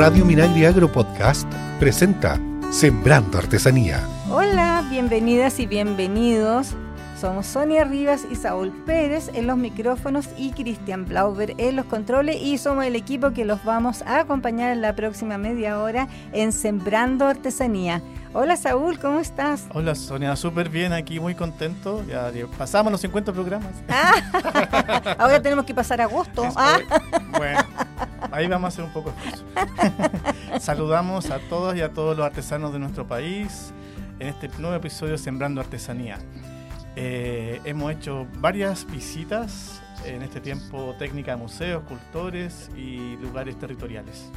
Radio Minagri Agro Podcast presenta Sembrando Artesanía. Hola, bienvenidas y bienvenidos. Somos Sonia Rivas y Saúl Pérez en los micrófonos y Cristian Blauber en los controles y somos el equipo que los vamos a acompañar en la próxima media hora en Sembrando Artesanía. Hola Saúl, ¿cómo estás? Hola Sonia, súper bien aquí, muy contento. Ya pasamos los 50 programas. Ah, ahora tenemos que pasar agosto. Ah. Bueno, ahí vamos a hacer un poco de Saludamos a todos y a todos los artesanos de nuestro país en este nuevo episodio Sembrando Artesanía. Eh, hemos hecho varias visitas en este tiempo técnica a museos, cultores y lugares territoriales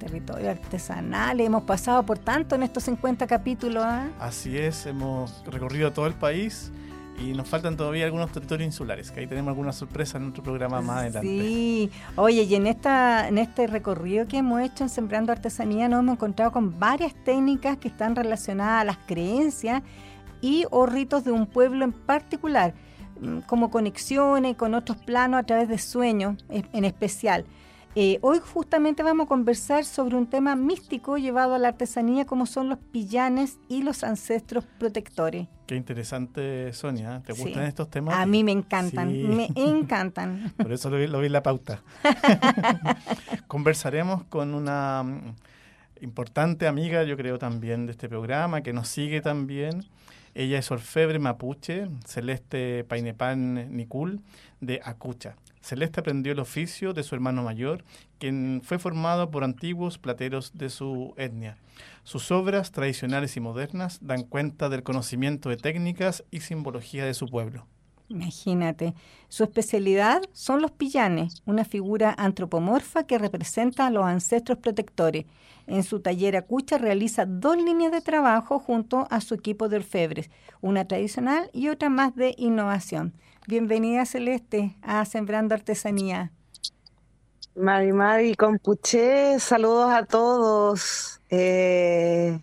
territorio artesanal. Hemos pasado por tanto en estos 50 capítulos. ¿ah? Así es, hemos recorrido todo el país y nos faltan todavía algunos territorios insulares, que ahí tenemos alguna sorpresa en nuestro programa más adelante. Sí, oye, y en, esta, en este recorrido que hemos hecho en Sembrando Artesanía nos hemos encontrado con varias técnicas que están relacionadas a las creencias y o ritos de un pueblo en particular, mm, como conexiones con otros planos a través de sueños en especial. Eh, hoy justamente vamos a conversar sobre un tema místico llevado a la artesanía como son los pillanes y los ancestros protectores. Qué interesante, Sonia. ¿Te gustan estos temas? A mí me encantan, me encantan. Por eso lo vi, lo vi en la pauta. Conversaremos con una mm, importante amiga, yo creo también, de este programa, que nos sigue también. Ella es orfebre mapuche, Celeste Painepan Nicul, de Acucha. Celeste aprendió el oficio de su hermano mayor, quien fue formado por antiguos plateros de su etnia. Sus obras, tradicionales y modernas, dan cuenta del conocimiento de técnicas y simbología de su pueblo. Imagínate, su especialidad son los pillanes, una figura antropomorfa que representa a los ancestros protectores. En su taller Acucha realiza dos líneas de trabajo junto a su equipo de orfebres, una tradicional y otra más de innovación. Bienvenida Celeste a Sembrando Artesanía. Mari Mari Compuché, saludos a todos. Eh,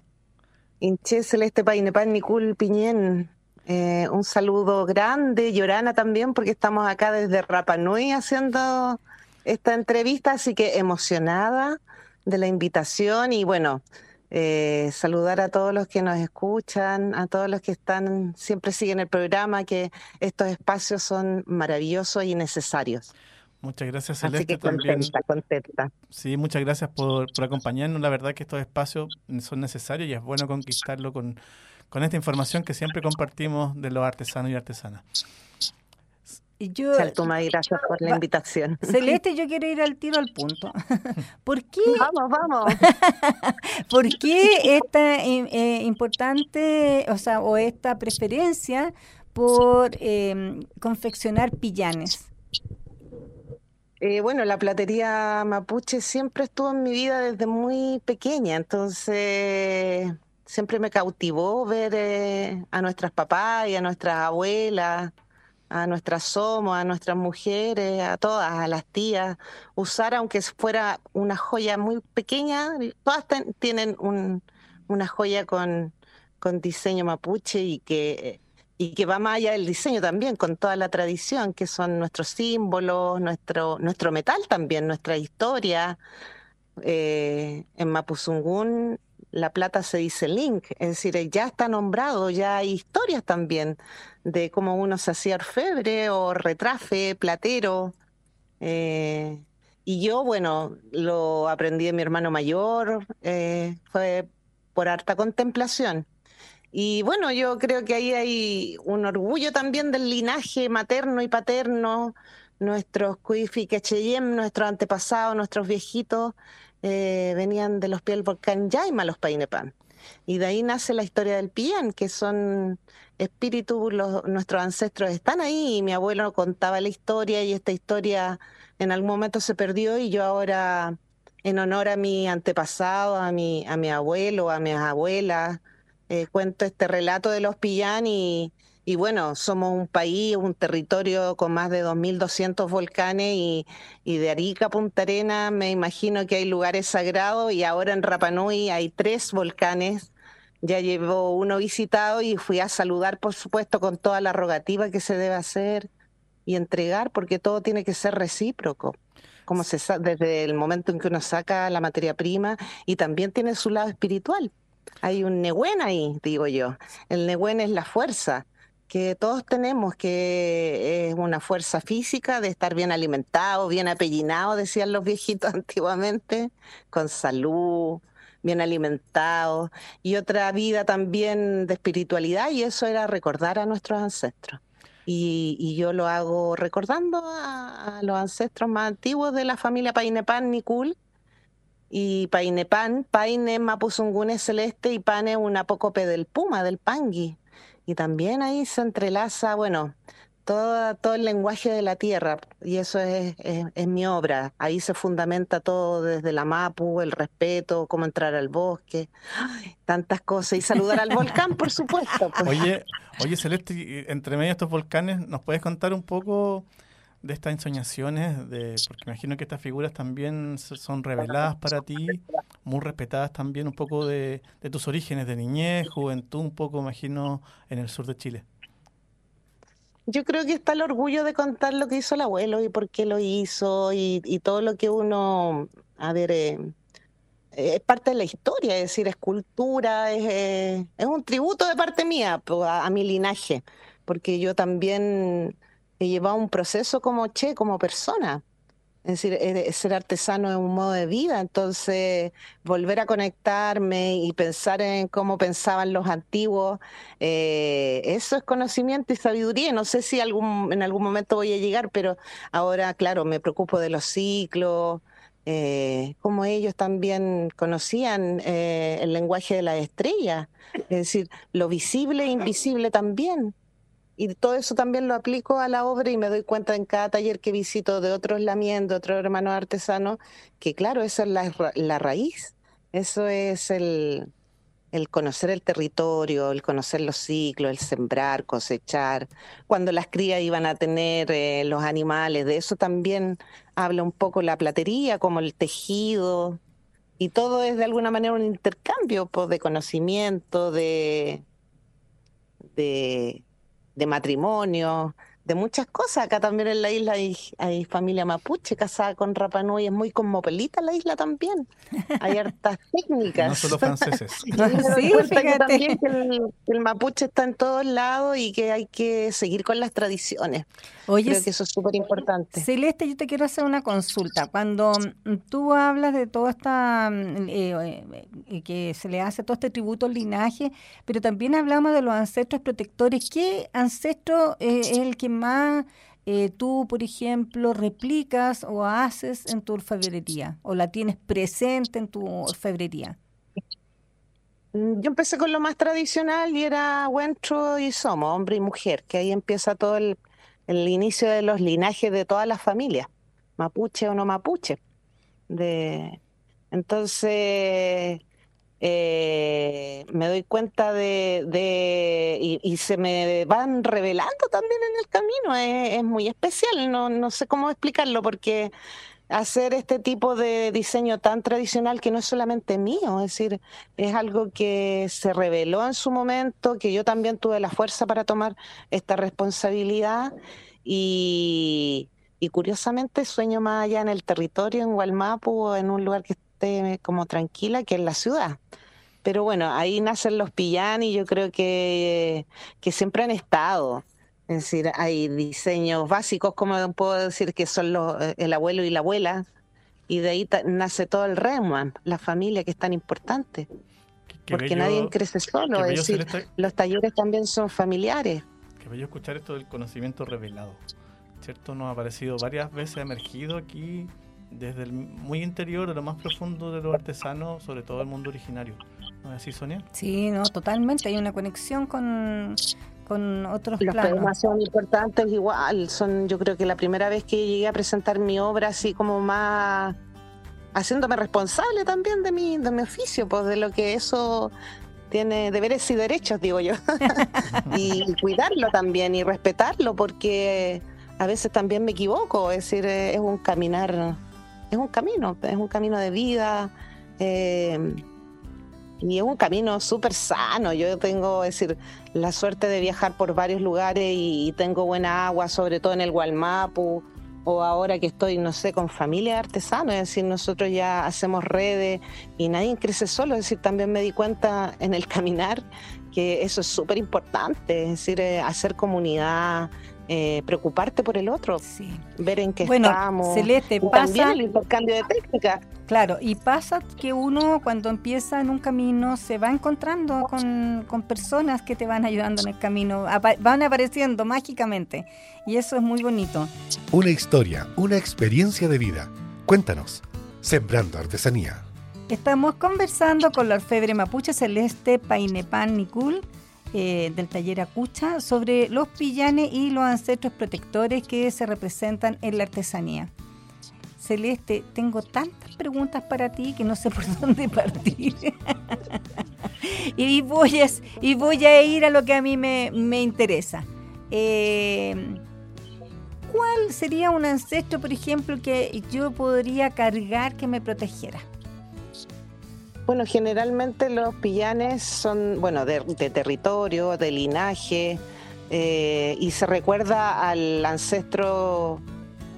Inche Celeste Painepan Nicul Piñén, eh, un saludo grande, Llorana también, porque estamos acá desde Rapanui haciendo esta entrevista, así que emocionada de la invitación y bueno, eh, saludar a todos los que nos escuchan, a todos los que están, siempre siguen el programa, que estos espacios son maravillosos y necesarios. Muchas gracias, Celeste. Así que contenta, contenta. Sí, muchas gracias por, por, acompañarnos. La verdad que estos espacios son necesarios y es bueno conquistarlo con, con esta información que siempre compartimos de los artesanos y artesanas. Yo, gracias por la invitación. Celeste, yo quiero ir al tiro al punto. ¿Por qué? Vamos, vamos. ¿Por qué esta eh, importante, o sea, o esta preferencia por em, confeccionar pillanes? Eh, bueno, la platería mapuche siempre estuvo en mi vida desde muy pequeña, entonces siempre me cautivó ver eh, a nuestras papás y a nuestras abuelas a nuestras somos, a nuestras mujeres, a todas, a las tías, usar aunque fuera una joya muy pequeña, todas tienen un, una joya con, diseño mapuche y que, y que va más allá del diseño también, con toda la tradición, que son nuestros símbolos, nuestro, nuestro metal también, nuestra historia. Eh, en Mapuzungún la plata se dice link, es decir, ya está nombrado, ya hay historias también de cómo uno se hacía orfebre o retrafe, platero. Eh, y yo, bueno, lo aprendí de mi hermano mayor, eh, fue por harta contemplación. Y bueno, yo creo que ahí hay un orgullo también del linaje materno y paterno, nuestros Cuifi Quecheyem, nuestros antepasados, nuestros viejitos, eh, venían de los pies del volcán Yaima, los Painepan. Y de ahí nace la historia del Pian, que son espíritus, nuestros ancestros están ahí y mi abuelo contaba la historia y esta historia en algún momento se perdió y yo ahora, en honor a mi antepasado, a mi, a mi abuelo, a mis abuelas, eh, cuento este relato de los Pian y, y bueno, somos un país, un territorio con más de 2.200 volcanes y, de Arica Punta Arena me imagino que hay lugares sagrados y ahora en Rapanui hay tres volcanes. Ya llevo uno visitado y fui a saludar, por supuesto, con toda la rogativa que se debe hacer y entregar, porque todo tiene que ser recíproco. cómo se desde el momento en que uno saca la materia prima y también tiene su lado espiritual. Hay un Nehuen ahí, digo yo. El Nehuen es la fuerza que todos tenemos, que es una fuerza física de estar bien alimentado, bien apellinado, decían los viejitos antiguamente, con salud, bien alimentado, y otra vida también de espiritualidad, y eso era recordar a nuestros ancestros. Y, yo lo hago recordando a, los ancestros más antiguos de la familia Painepan Nicul, y Painepan, Paine Mapuzungune celeste y Pane un apócope del puma, del pangui. Y también ahí se entrelaza, bueno, todo, todo el lenguaje de la tierra, y eso es, es, mi obra. Ahí se fundamenta todo desde la mapu, el respeto, cómo entrar al bosque, tantas cosas, y saludar al volcán, por supuesto. Pues. Oye, oye Celeste, entre medio de estos volcanes, ¿nos puedes contar un poco de estas ensoñaciones, de, porque imagino que estas figuras también son reveladas para ti, muy respetadas también, un poco de, tus orígenes de niñez, juventud, un poco, imagino, en el sur de Chile. Yo creo que está el orgullo de contar lo que hizo el abuelo y por qué lo hizo y, todo lo que uno, a ver, eh, es parte de la historia, es decir, es cultura, es, eh, es un tributo de parte mía a mi linaje, porque yo también he llevado un proceso como Che, como persona. Es decir, ser artesano es un modo de vida, entonces volver a conectarme y pensar en cómo pensaban los antiguos, eh, eso es conocimiento y sabiduría. No sé si algún, en algún momento voy a llegar, pero ahora, claro, me preocupo de los ciclos, eh, cómo ellos también conocían eh, el lenguaje de la estrella, es decir, lo visible e invisible también. Y todo eso también lo aplico a la obra y me doy cuenta en cada taller que visito de otros lamientos, de otros hermanos artesanos, que claro, esa es la, raíz. Eso es el, el conocer el territorio, el conocer los ciclos, el sembrar, cosechar, cuando las crías iban a tener eh, los animales, de eso también habla un poco la platería, como el tejido, y todo es de alguna manera un intercambio pues, de conocimiento, de, de, de matrimonio, de muchas cosas. Acá también en la isla hay, familia mapuche casada con Rapanui, es muy cosmopolita la isla también. Hay hartas técnicas. No solo franceses. sí, también el, mapuche está en todos lados y que hay que seguir con las tradiciones. Oye, Creo que eso es súper importante. Celeste, yo te quiero hacer una consulta. Cuando mm, tú hablas de toda esta, mm, eh, eh, que se le hace todo este tributo al linaje, pero también hablamos de los ancestros protectores. ¿Qué ancestro eh, es el que más eh, tú, por ejemplo, replicas o haces en tu orfebrería o la tienes presente en tu orfebrería? Mm, yo empecé con lo más tradicional y era Huentro y Somo, hombre y mujer, que ahí empieza todo el, el inicio de los linajes de todas las familias, mapuche o no mapuche. De, entonces, eh, me doy cuenta de, y, se me van revelando también en el camino, es, muy especial, no, no sé cómo explicarlo porque hacer este tipo de diseño tan tradicional que no es solamente mío, es decir, es algo que se reveló en su momento, que yo también tuve la fuerza para tomar esta responsabilidad y, y curiosamente sueño más allá en el territorio, en Gualmapu, en un lugar que como tranquila que en la ciudad. Pero bueno, ahí nacen los y yo creo que, que siempre han estado. Es decir, hay diseños básicos, como puedo decir, que son los, eh, el abuelo y la abuela, y de ahí nace todo el Reman, la familia que es tan importante. porque nadie crece solo, es decir, los talleres también son familiares. Qué bello escuchar esto del conocimiento revelado. ¿Cierto? Nos ha aparecido varias veces, emergido aquí desde el muy interior, de lo más profundo de los artesanos, sobre todo el mundo originario. ¿No es así, Sonia? Sí, no, totalmente. Hay una conexión con, con otros Los planos. son importantes igual. Son, yo creo que la primera vez que llegué a presentar mi obra así como más haciéndome responsable también de mi, de mi oficio, pues de lo que eso tiene deberes y derechos, digo yo. y cuidarlo también y respetarlo, porque a veces también me equivoco, es decir, es un caminar es un camino, es un camino de vida. Eh, y es un camino súper sano. Yo tengo, es decir, la suerte de viajar por varios lugares y, tengo buena agua, sobre todo en el Gualmapu. o ahora que estoy, no sé, con familia de artesanos, es decir, nosotros ya hacemos redes y nadie crece solo, es decir, también me di cuenta en el caminar que eso es súper importante, es decir, eh, hacer comunidad, eh, preocuparte por el otro, ver en qué bueno, estamos. Celeste, pasa, también el intercambio de técnicas. Claro, y pasa que uno cuando empieza en un camino se va encontrando con, con personas que te van ayudando en el camino, van apareciendo mágicamente y eso es muy bonito. Una historia, una experiencia de vida. Cuéntanos, Sembrando Artesanía. Estamos conversando con la orfebre mapuche celeste Painepan Nicul eh, del taller Acucha sobre los pillanes y los ancestros protectores que se representan en la artesanía. Celeste, tengo tantas preguntas para ti que no sé por dónde partir. y, voy a, ir a lo que a mí me, interesa. Eh, ¿Cuál sería un ancestro, por ejemplo, que yo podría cargar que me protegiera? Bueno, generalmente los pillanes son, bueno, de, territorio, de linaje, eh, y se recuerda al ancestro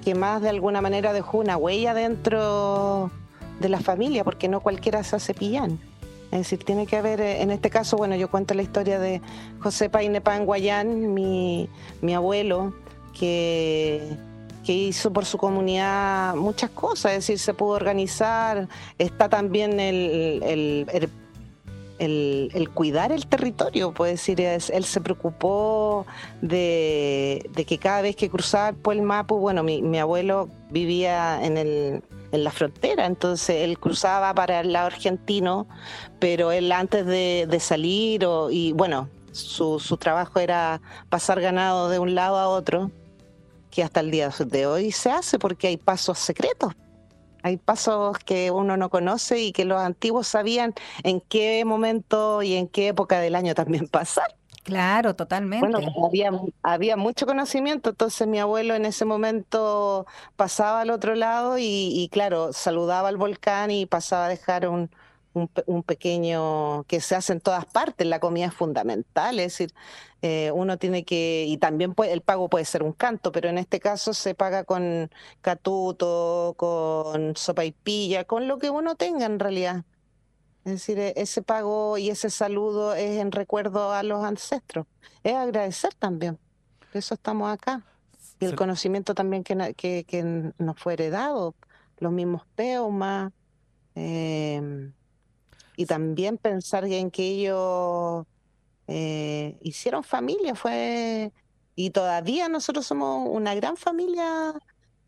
que más de alguna manera dejó una huella dentro de la familia, porque no cualquiera se hace pillán. Es decir, tiene que haber, eh, en este caso, bueno, yo cuento la historia de José Painepan Guayán, mi, mi abuelo, que que hizo por su comunidad muchas cosas, es decir, se pudo organizar, está también el, el, cuidar el territorio, puede decir, él se preocupó de, que cada vez que cruzaba el Mapu, bueno, mi, abuelo vivía en, el, en la frontera, entonces él cruzaba para el lado argentino, pero él antes de, salir, y bueno, su, su trabajo era pasar ganado de un lado a otro, que hasta el día de hoy se hace porque hay pasos secretos. Hay pasos que uno no conoce y que los antiguos sabían en qué momento y en qué época del año también pasar. Claro, totalmente. Bueno, había, había mucho conocimiento, entonces mi abuelo en ese momento pasaba al otro lado y, y claro, saludaba al volcán y pasaba a dejar un, un, pequeño que se hace en todas partes, la comida es fundamental, es decir, eh, uno tiene que, y también puede, el pago puede ser un canto, pero en este caso se paga con catuto, con sopa y pilla, con lo que uno tenga en realidad. Es decir, e, ese pago y ese saludo es en recuerdo a los ancestros, es agradecer también, por eso estamos acá. Y el conocimiento también que, que, que nos fue heredado, los mismos peumas, eh, y también pensar en que ellos eh, hicieron familia, fue y todavía nosotros somos una gran familia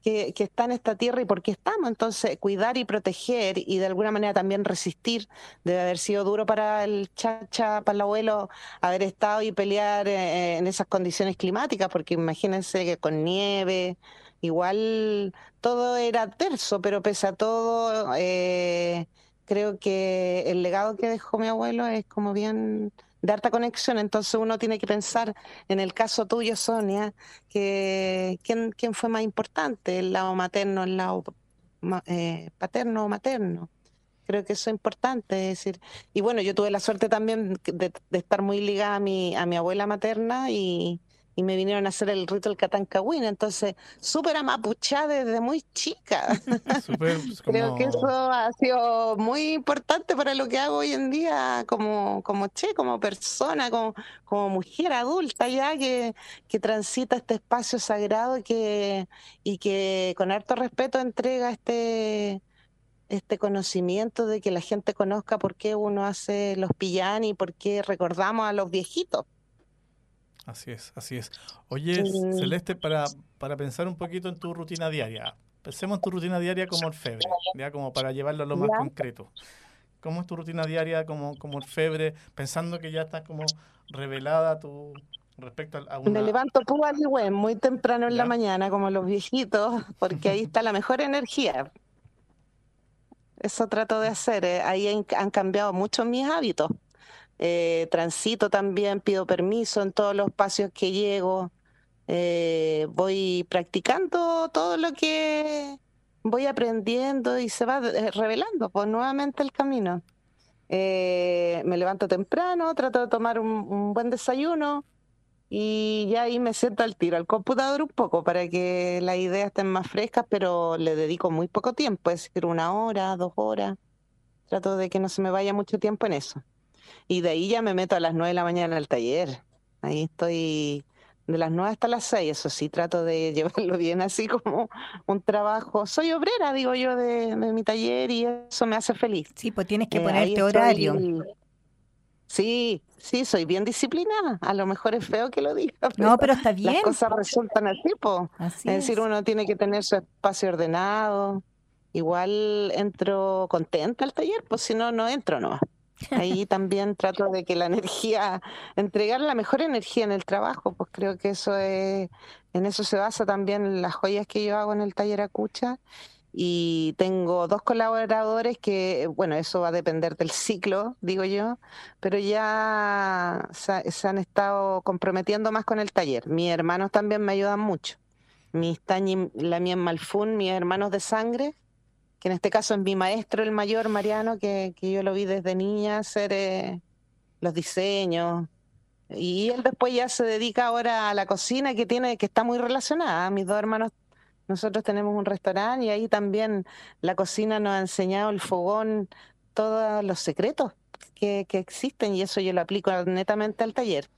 que, está en esta tierra y por qué estamos. Entonces, cuidar y proteger y de alguna manera también resistir debe haber sido duro para el chacha, para el abuelo, haber estado y pelear eh, en esas condiciones climáticas, porque imagínense que con nieve, igual todo era terso, pero pese a todo, eh, creo que el legado que dejó mi abuelo es como bien de harta conexión, entonces uno tiene que pensar, en el caso tuyo, Sonia, que quién, quién fue más importante, el lado materno, el lado eh, paterno o materno. Creo que eso es importante, es decir, y bueno, yo tuve la suerte también de, de estar muy ligada a mi, a mi abuela materna y, y me vinieron a hacer el rito del Catancahuín, entonces súper amapuchada desde muy chica. Creo que eso ha sido muy importante para lo que hago hoy en día como, como che, como persona, como, como mujer adulta ya que, que transita este espacio sagrado y que, y que con harto respeto entrega este este conocimiento de que la gente conozca por qué uno hace los pillán y por qué recordamos a los viejitos. Así es, así es. Oye, Celeste, para, para pensar un poquito en tu rutina diaria, pensemos en tu rutina diaria como orfebre, ya como para llevarlo a lo más concreto. ¿Cómo es tu rutina diaria como, como orfebre, pensando que ya estás como revelada tu respecto a una... Me levanto muy temprano en la mañana, como los viejitos, porque ahí está la mejor energía. Eso trato de hacer. Eh. Ahí han cambiado mucho mis hábitos. Eh, transito también, pido permiso en todos los espacios que llego, eh, voy practicando todo lo que voy aprendiendo y se va eh, revelando pues nuevamente el camino. me levanto temprano, trato de tomar un, buen desayuno, y ya ahí me siento al tiro al computador un poco para que las ideas estén más frescas, pero le dedico muy poco tiempo, es decir, una hora, dos horas. Trato de que no se me vaya mucho tiempo en eso. Y de ahí ya me meto a las nueve de la mañana al taller. Ahí estoy de las nueve hasta las seis, eso sí, trato de llevarlo bien así como un trabajo. Soy obrera, digo yo, de, mi taller y eso me hace feliz. Sí, pues tienes que eh, ponerte horario. Sí, sí, soy bien disciplinada. A lo mejor es feo que lo diga. no, pero está bien. Las cosas resultan así, po. es decir, uno tiene que tener su espacio ordenado. Igual entro contenta al taller, pues si no, no entro, no. Ahí también trato de que la energía, entregar la mejor energía en el trabajo, pues creo que eso es, en eso se basa también las joyas que yo hago en el taller Acucha. Y tengo dos colaboradores que, bueno, eso va a depender del ciclo, digo yo, pero ya se, han estado comprometiendo más con el taller. Mis hermanos también me ayudan mucho. Mis Tañi, la mía Malfún, mis hermanos de sangre, que en este caso es mi maestro, el mayor Mariano, que, yo lo vi desde niña hacer eh, los diseños. Y él después ya se dedica ahora a la cocina que tiene, que está muy relacionada. Mis dos hermanos, nosotros tenemos un restaurante y ahí también la cocina nos ha enseñado el fogón, todos los secretos que, que existen y eso yo lo aplico netamente al taller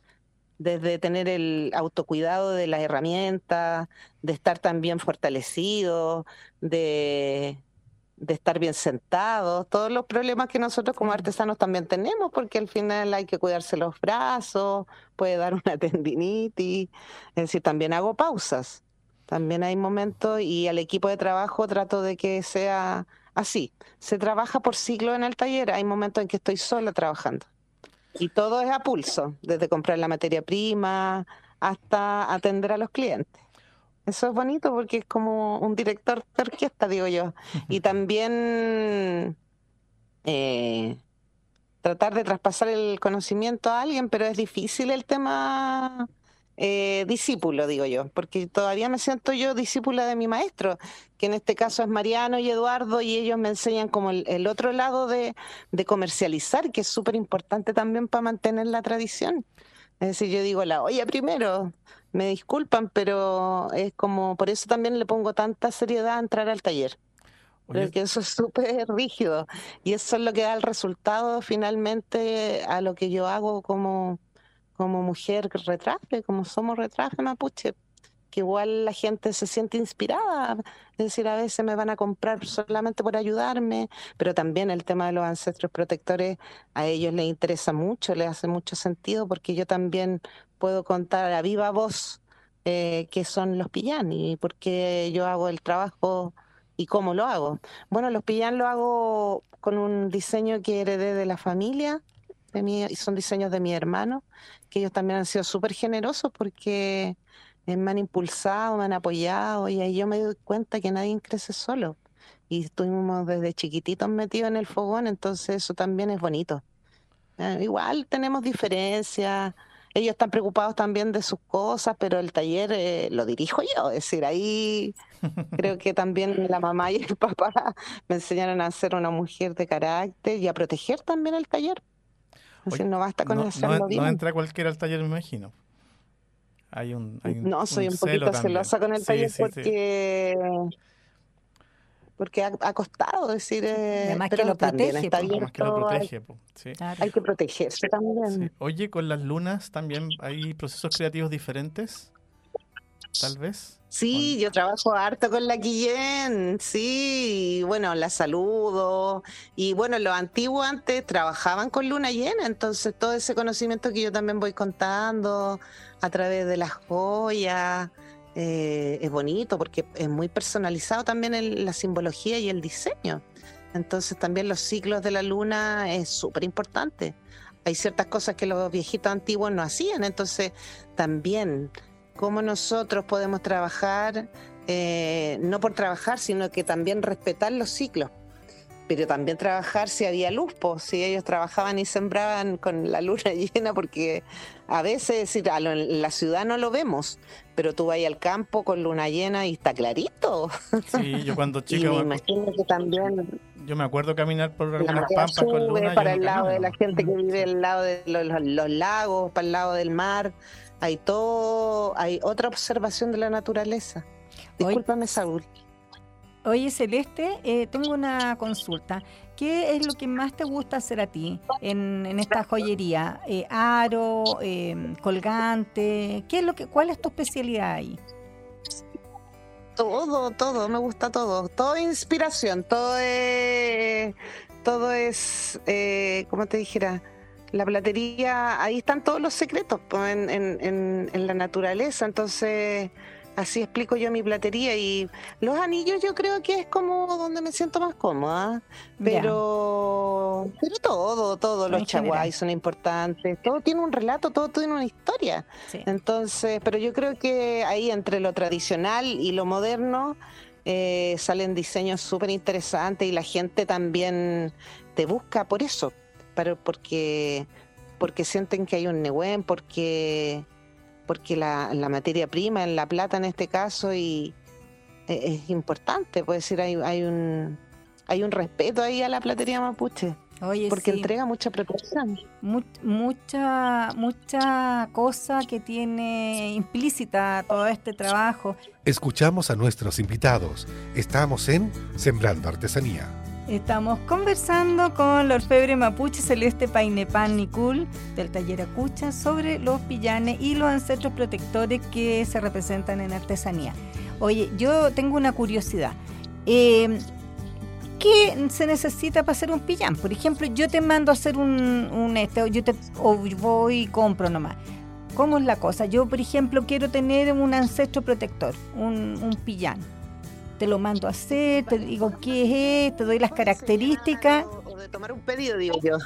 desde tener el autocuidado de las herramientas, de estar también fortalecido, de, de estar bien sentados, todos los problemas que nosotros como artesanos también tenemos, porque al final hay que cuidarse los brazos, puede dar una tendinitis, es decir, también hago pausas, también hay momentos y al equipo de trabajo trato de que sea así, se trabaja por ciclo en el taller, hay momentos en que estoy sola trabajando y todo es a pulso, desde comprar la materia prima hasta atender a los clientes. Eso es bonito porque es como un director de orquesta, digo yo. Y también eh, tratar de traspasar el conocimiento a alguien, pero es difícil el tema eh, discípulo, digo yo, porque todavía me siento yo discípula de mi maestro, que en este caso es Mariano y Eduardo, y ellos me enseñan como el, otro lado de, de comercializar, que es súper importante también para mantener la tradición. Es decir, yo digo la olla primero, me disculpan, pero es como, por eso también le pongo tanta seriedad a entrar al taller. Porque eso es súper rígido y eso es lo que da el resultado finalmente a lo que yo hago como, como mujer retraje, como somos retraje mapuche que igual la gente se siente inspirada, es decir, a veces me van a comprar solamente por ayudarme, pero también el tema de los ancestros protectores a ellos les interesa mucho, les hace mucho sentido, porque yo también puedo contar a viva voz eh, qué son los pillani y por qué yo hago el trabajo y cómo lo hago. Bueno, los pillan lo hago con un diseño que heredé de la familia, de mi, y son diseños de mi hermano, que ellos también han sido súper generosos porque me han impulsado, me han apoyado y ahí yo me doy cuenta que nadie crece solo. Y estuvimos desde chiquititos metidos en el fogón, entonces eso también es bonito. Eh, igual tenemos diferencias, ellos están preocupados también de sus cosas, pero el taller eh, lo dirijo yo, es decir, ahí creo que también la mamá y el papá me enseñaron a ser una mujer de carácter y a proteger también el taller. Es no basta con hacerlo bien. No entra cualquiera al taller, me imagino un, no, soy un, poquito celosa con el taller porque porque ha, costado decir eh, además que lo protege, está bien que lo protege hay que protegerse también. Oye con las lunas también hay procesos creativos diferentes tal vez. Sí, yo trabajo harto con la Guillén, sí, bueno, la saludo. Y bueno, los antiguos antes trabajaban con luna llena, entonces todo ese conocimiento que yo también voy contando a través de las joyas, eh, es bonito porque es muy personalizado también en la simbología y el diseño. Entonces también los ciclos de la luna es súper importante. Hay ciertas cosas que los viejitos antiguos no hacían, entonces también cómo nosotros podemos trabajar, eh, no por trabajar, sino que también respetar los ciclos. Pero también trabajar si había luz, pues, si ellos trabajaban y sembraban con la luna llena, porque a veces en la ciudad no lo vemos, pero tú vas al campo con luna llena y está clarito. Sí, yo cuando chico. me imagino que también. Yo me acuerdo caminar por algunas pampas con luna para el lado de la gente que vive al lado de los, lagos, para el lado del mar hay todo, hay otra observación de la naturaleza. Discúlpame, Saúl. Oye, Celeste, eh, tengo una consulta. ¿Qué es lo que más te gusta hacer a ti en, esta joyería? Eh, ¿Aro, eh, colgante? ¿Qué es lo que, ¿Cuál es tu especialidad ahí? Todo, todo, me gusta todo. Todo inspiración, todo es, todo es, eh, como te dijera, la platería, ahí están todos los secretos pues, en, en, en la naturaleza. Entonces, Así explico yo mi platería y los anillos yo creo que es como donde me siento más cómoda, pero pero todo, todo, los chaguay son importantes, todo tiene un relato, todo tiene una historia. Entonces, pero yo creo que ahí entre lo tradicional y lo moderno eh, salen diseños súper interesantes y la gente también te busca por eso, para, porque porque sienten que hay un Nehuen, porque porque la, materia prima, en la plata en este caso, y e, es, importante, puede decir, hay, hay un hay un respeto ahí a la platería mapuche. Oye, porque entrega mucha protección. mucha, mucha cosa que tiene implícita todo este trabajo. Escuchamos a nuestros invitados. Estamos en Sembrando Artesanía. Estamos conversando con la orfebre mapuche Celeste Painepan Nicul del taller Acucha sobre los pillanes y los ancestros protectores que se representan en artesanía. Oye, yo tengo una curiosidad. Eh, ¿Qué se necesita para hacer un pillán? Por ejemplo, yo te mando a hacer un, este, yo te, o voy y compro nomás. ¿Cómo es la cosa? Yo, por ejemplo, quiero tener un ancestro protector, un, un pillán te lo mando a hacer, te digo qué es, te doy las características. O de tomar un pedido, digo yo.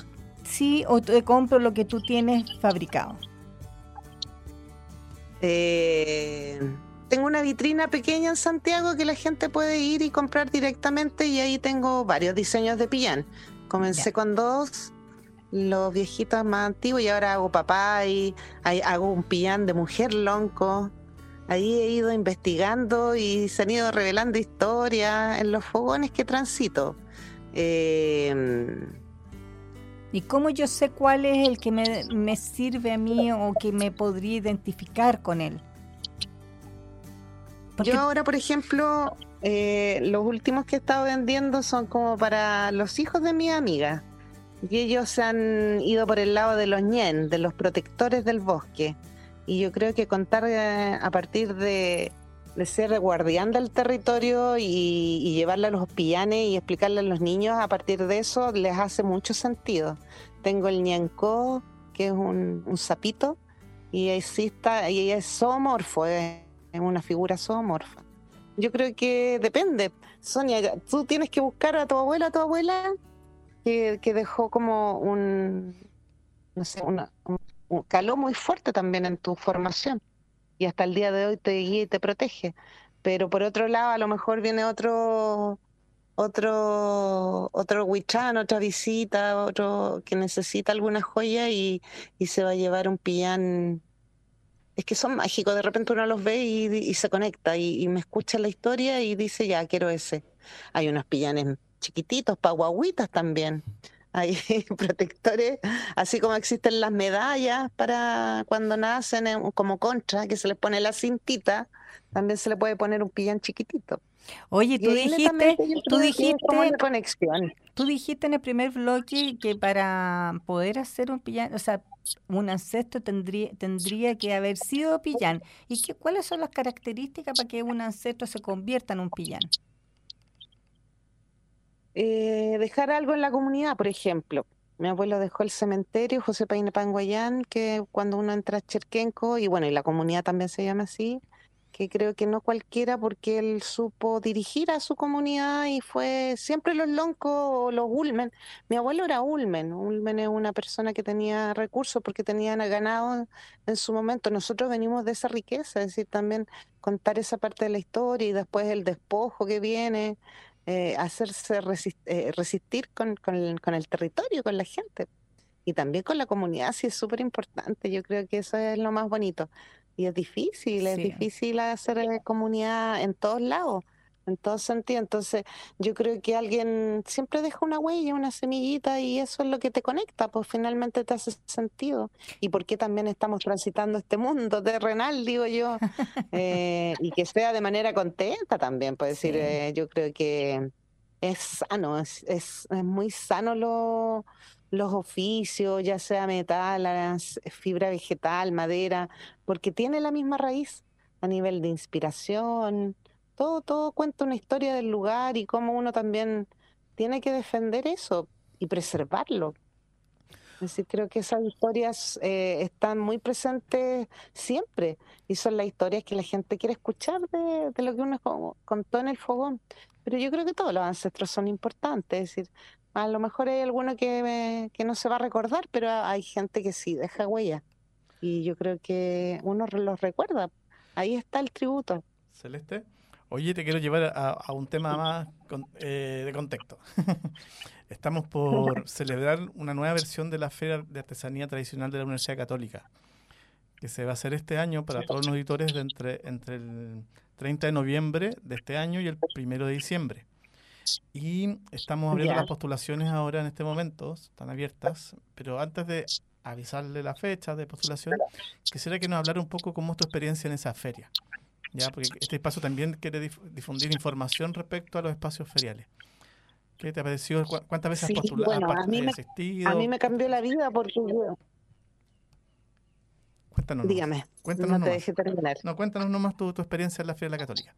Sí, o te compro lo que tú tienes fabricado. Eh, tengo una vitrina pequeña en Santiago que la gente puede ir y comprar directamente y ahí tengo varios diseños de pillán. Comencé con dos, los viejitos más antiguos y ahora hago papá y hago un pillán de mujer lonco Ahí he ido investigando y se han ido revelando historias en los fogones que transito. Em, ¿Y cómo yo sé cuál es el que me, sirve a mí o que me podría identificar con él? Yo ahora, por ejemplo, eh, los últimos que he estado vendiendo son como para los hijos de mi amiga. Y ellos se han ido por el lado de los ñen, de los protectores del bosque. Y yo creo que contar eh, a partir de, ser guardián del territorio y, llevarle a los pillanes y explicarle a los niños, a partir de eso les hace mucho sentido. Tengo el ñancó, que es un, sapito, y exista, y es zoomorfo, es una figura zoomorfa. Yo creo que depende. Sonia, tú tienes que buscar a tu abuela, a tu abuela, que, que dejó como un, no sé, una, caló muy fuerte también en tu formación y hasta el día de hoy te guía y te protege. Pero por otro lado, a lo mejor viene otro otro otro huichán, otra visita, otro que necesita alguna joya y, se va a llevar un pillán. Es que son mágicos, de repente uno los ve y, se conecta y, me escucha la historia y dice, ya, quiero ese. Hay unos pillanes chiquititos, paguaguitas también hay protectores, así como existen las medallas para cuando nacen como contra, que se les pone la cintita, también se le puede poner un pillán chiquitito. Oye, tú dijiste, tú dijiste, conexión. tú dijiste en el primer bloque que para poder hacer un pillán, o sea, un ancestro tendría, tendría que haber sido pillán. ¿Y qué, cuáles son las características para que un ancestro se convierta en un pillán? Eh, dejar algo en la comunidad, por ejemplo. Mi abuelo dejó el cementerio, José Paine Panguayán, que cuando uno entra a Cherquenco, y bueno, y la comunidad también se llama así, que creo que no cualquiera, porque él supo dirigir a su comunidad y fue siempre los loncos o los ulmen. Mi abuelo era ulmen, ulmen es una persona que tenía recursos porque tenían ganado en su momento. Nosotros venimos de esa riqueza, es decir, también contar esa parte de la historia y después el despojo que viene eh, hacerse eh, resistir con, con, el, territorio, con la gente. Y también con la comunidad, sí es súper importante. Yo creo que eso es lo más bonito. Y es difícil, es difícil hacer eh, comunidad en todos lados. En todo sentido. Entonces, yo creo que alguien siempre deja una huella, una semillita y eso es lo que te conecta, pues finalmente te hace sentido. Y por qué también estamos transitando este mundo terrenal, digo yo, eh, y que sea de manera contenta también, pues decir, eh, yo creo que es sano, es, es, es muy sano lo, los oficios, ya sea metal, fibra vegetal, madera, porque tiene la misma raíz a nivel de inspiración, todo, todo cuenta una historia del lugar y cómo uno también tiene que defender eso y preservarlo. Es decir, creo que esas historias eh, están muy presentes siempre y son las historias que la gente quiere escuchar de, de lo que uno contó en el fogón. Pero yo creo que todos los ancestros son importantes, es decir, a lo mejor hay alguno que, que no se va a recordar, pero hay gente que sí deja huella. Y yo creo que uno los recuerda. Ahí está el tributo. Celeste. Oye, te quiero llevar a, un tema más eh, de contexto. Estamos por celebrar una nueva versión de la Feria de Artesanía Tradicional de la Universidad Católica, que se va a hacer este año para todos los editores de entre, entre el 30 de noviembre de este año y el 1 de diciembre. Y estamos abriendo las postulaciones ahora en este momento, están abiertas, pero antes de avisarle la fecha de postulación, quisiera que nos hablara un poco cómo es tu experiencia en esa feria. ¿Ya? Porque este espacio también quiere difundir información respecto a los espacios feriales. ¿Qué te ha parecido? ¿Cuántas veces has postulado? Bueno, a, mí me, a mí me cambió la vida porque Cuéntanos. Dígame. Cuéntanos no te dejé terminar. No, cuéntanos nomás tu, tu experiencia en la Feria de la Católica.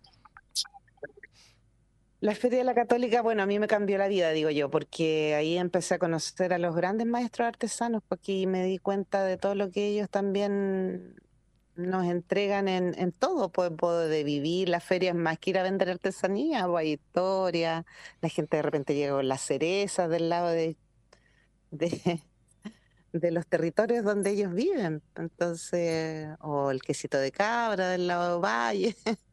La Feria de la Católica, bueno, a mí me cambió la vida, digo yo, porque ahí empecé a conocer a los grandes maestros artesanos, porque me di cuenta de todo lo que ellos también nos entregan en, en todo, pues, de vivir, la feria es más que ir a vender artesanía, pues, hay historia, la gente de repente llega con las cerezas del lado de, de, de los territorios donde ellos viven, entonces, o el quesito de cabra del lado de Valle.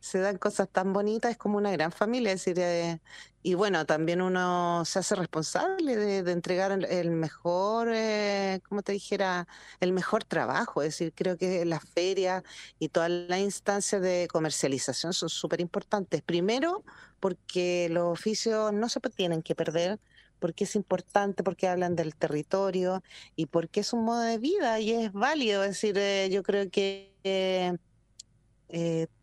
se dan cosas tan bonitas, es como una gran familia, es decir, eh, y bueno, también uno se hace responsable de, entregar el, mejor, eh, como te dijera, el mejor trabajo, es decir, creo que las ferias y todas las instancias de comercialización son súper importantes. Primero, porque los oficios no se tienen que perder, porque es importante, porque hablan del territorio y porque es un modo de vida y es válido. Es decir, eh, yo creo que eh,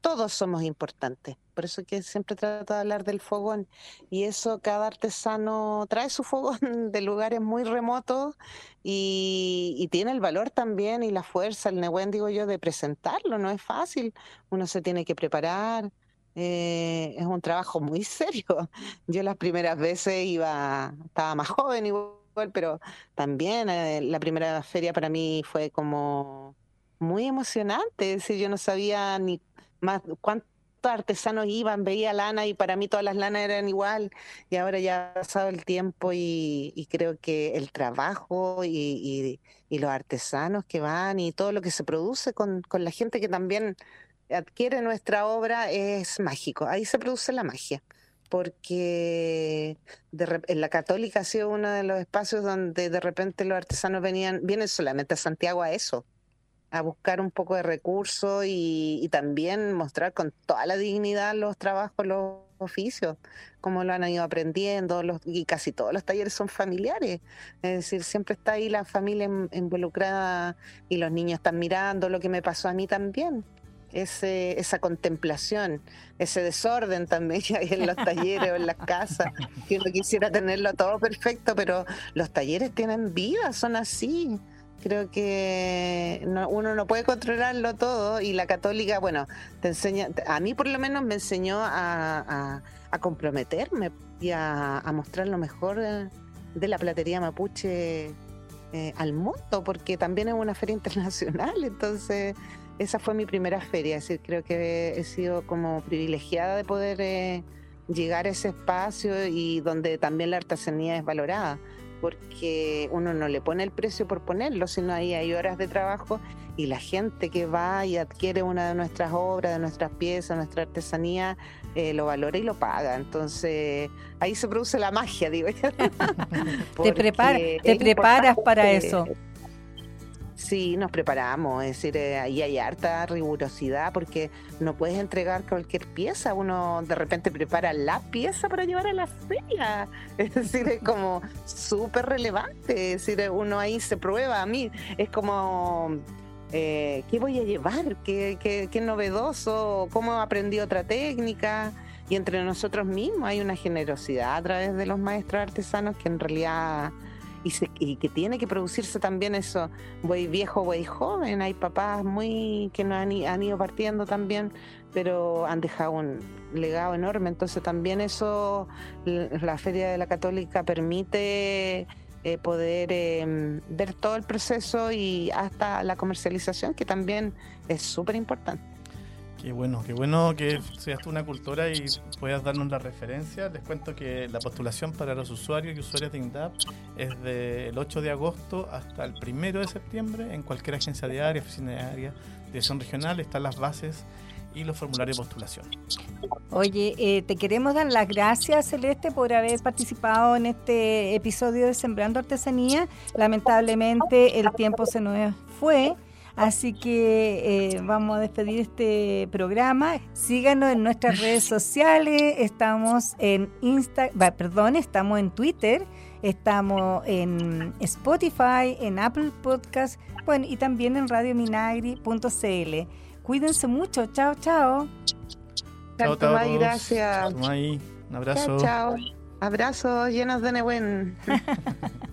todos somos importantes. Por eso que siempre trato de hablar del fogón. Y eso cada artesano trae su fogón de lugares muy remotos y, tiene el valor también y la fuerza, el neuen, digo yo, de presentarlo. No es fácil. Uno se tiene que preparar. Eh, es un trabajo muy serio. Yo las primeras veces iba, estaba más joven igual, pero también eh, la primera feria para mí fue como muy emocionante. Es decir, yo no sabía ni más cuántos artesanos iban, veía lana y para mí todas las lanas eran igual. Y ahora ya ha pasado el tiempo y, creo que el trabajo y, los artesanos que van y todo lo que se produce con, con la gente que también adquiere nuestra obra es mágico. Ahí se produce la magia porque en la Católica ha sido uno de los espacios donde de repente los artesanos venían, vienen solamente a Santiago a eso, a buscar un poco de recursos y, también mostrar con toda la dignidad los trabajos, los oficios, cómo lo han ido aprendiendo, los, y casi todos los talleres son familiares, es decir, siempre está ahí la familia involucrada y los niños están mirando lo que me pasó a mí también. Ese, esa contemplación, ese desorden también que hay en los talleres o en las casas, que uno quisiera tenerlo todo perfecto, pero los talleres tienen vida, son así. Creo que uno no puede controlarlo todo y la católica, bueno, te enseña, a mí por lo menos me enseñó a, comprometerme y a, mostrar lo mejor de, la platería mapuche eh, al mundo, porque también es una feria internacional, entonces esa fue mi primera feria, es decir, creo que he sido como privilegiada de poder eh, llegar a ese espacio y donde también la artesanía es valorada porque uno no le pone el precio por ponerlo, sino ahí hay horas de trabajo y la gente que va y adquiere una de nuestras obras, de nuestras piezas, nuestra artesanía, eh, lo valora y lo paga. Entonces ahí se produce la magia, digo. te, te preparas para eso. Sí, nos preparamos, es decir, eh, ahí hay harta rigurosidad porque no puedes entregar cualquier pieza, uno de repente prepara la pieza para llevar a la feria, es decir, es como súper relevante, es decir, uno ahí se prueba, a mí es como, eh, ¿qué voy a llevar? ¿Qué, qué, qué novedoso? ¿Cómo aprendí otra técnica? Y entre nosotros mismos hay una generosidad a través de los maestros artesanos que en realidad y, que tiene que producirse también eso, voy viejo, voy joven. Hay papás muy que no han, ido partiendo también, pero han dejado un legado enorme. Entonces también eso, la Feria de la Católica permite eh, poder em, ver todo el proceso y hasta la comercialización, que también es súper importante. Qué bueno, qué bueno que seas tú una cultura y puedas darnos la referencia. Les cuento que la postulación para los usuarios y usuarias de INDAP es del 8 de agosto hasta el 1 de septiembre en cualquier agencia de área, oficina de área, dirección regional. Están las bases y los formularios de postulación. Oye, eh, te queremos dar las gracias, Celeste, por haber participado en este episodio de Sembrando Artesanía. Lamentablemente el tiempo se nos fue. Así que eh, vamos a despedir este programa. Síganos en nuestras redes sociales. Estamos en Insta, perdón, estamos en Twitter, estamos en Spotify, en Apple Podcast, bueno, y también en radiominagri.cl. Cuídense mucho. Chao, chao. Chao, chao. Gracias. Un abrazo. Chao, chao. Abrazos llenos de Nehuen.